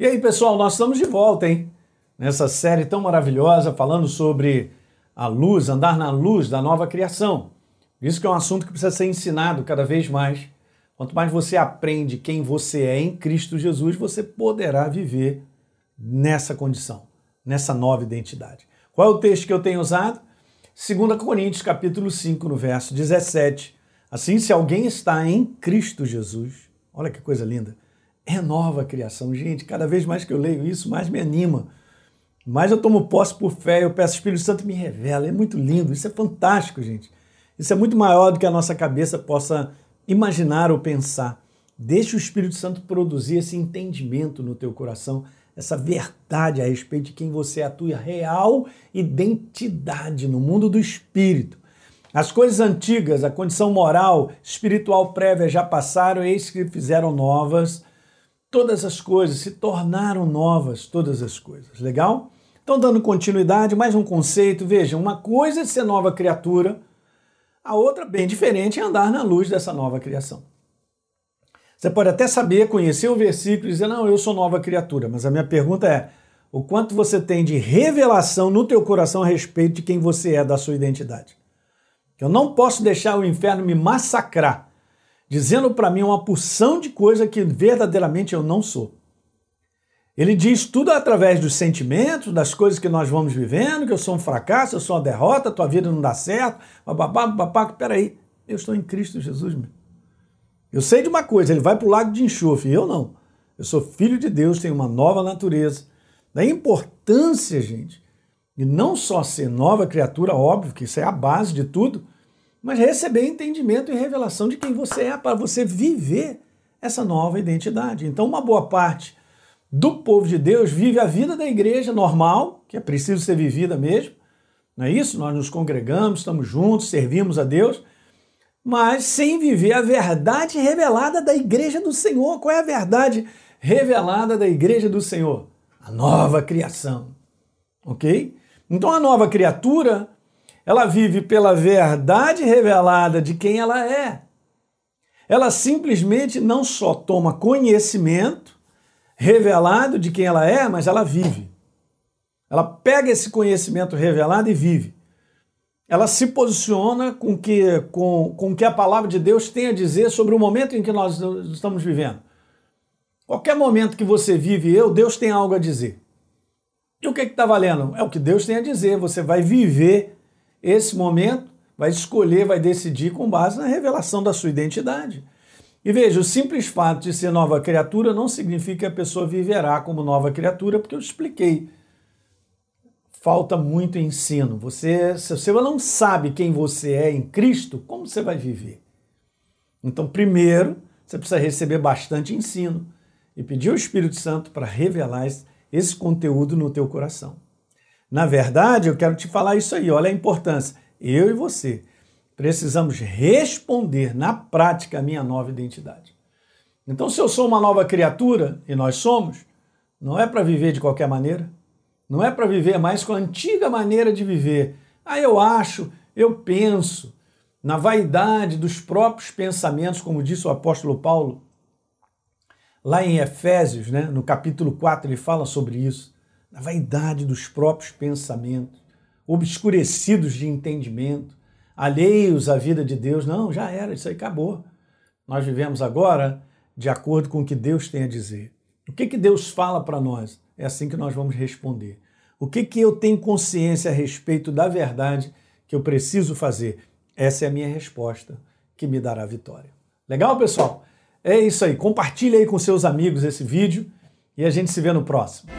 E aí, pessoal, nós estamos de volta, hein? Nessa série tão maravilhosa, falando sobre a luz, andar na luz da nova criação. Isso que é um assunto que precisa ser ensinado cada vez mais. Quanto mais você aprende quem você é em Cristo Jesus, você poderá viver nessa condição, nessa nova identidade. Qual é o texto que eu tenho usado? 2 Coríntios, capítulo 5, no verso 17. Assim, se alguém está em Cristo Jesus, olha que coisa linda é nova criação. Gente, cada vez mais que eu leio isso, mais me anima. Mais eu tomo posse por fé, eu peço, Espírito Santo me revela. É muito lindo, isso é fantástico, gente. Isso é muito maior do que a nossa cabeça possa imaginar ou pensar. Deixe o Espírito Santo produzir esse entendimento no teu coração, essa verdade a respeito de quem você é, a tua real identidade no mundo do Espírito. As coisas antigas, a condição moral, espiritual prévia já passaram, eis que fizeram novas todas as coisas, se tornaram novas todas as coisas. Legal? Então, dando continuidade, mais um conceito. Veja, uma coisa é ser nova criatura, a outra, bem diferente, é andar na luz dessa nova criação. Você pode até saber, conhecer o versículo e dizer, não, eu sou nova criatura, mas a minha pergunta é, o quanto você tem de revelação no teu coração a respeito de quem você é, da sua identidade? Eu não posso deixar o inferno me massacrar dizendo para mim uma porção de coisa que verdadeiramente eu não sou. Ele diz tudo através dos sentimentos, das coisas que nós vamos vivendo, que eu sou um fracasso, eu sou uma derrota, tua vida não dá certo, bababá, babá, peraí, eu estou em Cristo Jesus, meu. Eu sei de uma coisa, ele vai para o lago de enxofre, eu não. Eu sou filho de Deus, tenho uma nova natureza. Da importância, gente, de não só ser nova criatura, óbvio que isso é a base de tudo, mas receber entendimento e revelação de quem você é para você viver essa nova identidade. Então, uma boa parte do povo de Deus vive a vida da igreja normal, que é preciso ser vivida mesmo, não é isso? Nós nos congregamos, estamos juntos, servimos a Deus, mas sem viver a verdade revelada da igreja do Senhor. Qual é a verdade revelada da igreja do Senhor? A nova criação. Ok? Então, a nova criatura ela vive pela verdade revelada de quem ela é. Ela simplesmente não só toma conhecimento revelado de quem ela é, mas ela vive. Ela pega esse conhecimento revelado e vive. Ela se posiciona com que, com, com que a palavra de Deus tem a dizer sobre o momento em que nós estamos vivendo. Qualquer momento que você vive eu, Deus tem algo a dizer. E o que está valendo? É o que Deus tem a dizer. Você vai viver esse momento, vai escolher, vai decidir com base na revelação da sua identidade. E veja, o simples fato de ser nova criatura não significa que a pessoa viverá como nova criatura, porque eu expliquei. Falta muito ensino. Você, se você não sabe quem você é em Cristo, como você vai viver? Então, primeiro, você precisa receber bastante ensino e pedir ao Espírito Santo para revelar esse conteúdo no teu coração. Na verdade, eu quero te falar isso aí, olha a importância. Eu e você precisamos responder na prática a minha nova identidade. Então, se eu sou uma nova criatura, e nós somos, não é para viver de qualquer maneira, não é para viver mais com a antiga maneira de viver. Ah, eu acho, eu penso, na vaidade dos próprios pensamentos, como disse o apóstolo Paulo, lá em Efésios, né, no capítulo 4, ele fala sobre isso na vaidade dos próprios pensamentos, obscurecidos de entendimento, alheios à vida de Deus. Não, já era, isso aí acabou. Nós vivemos agora de acordo com o que Deus tem a dizer. O que, que Deus fala para nós? É assim que nós vamos responder. O que, que eu tenho consciência a respeito da verdade que eu preciso fazer? Essa é a minha resposta que me dará vitória. Legal, pessoal? É isso aí. Compartilhe aí com seus amigos esse vídeo e a gente se vê no próximo.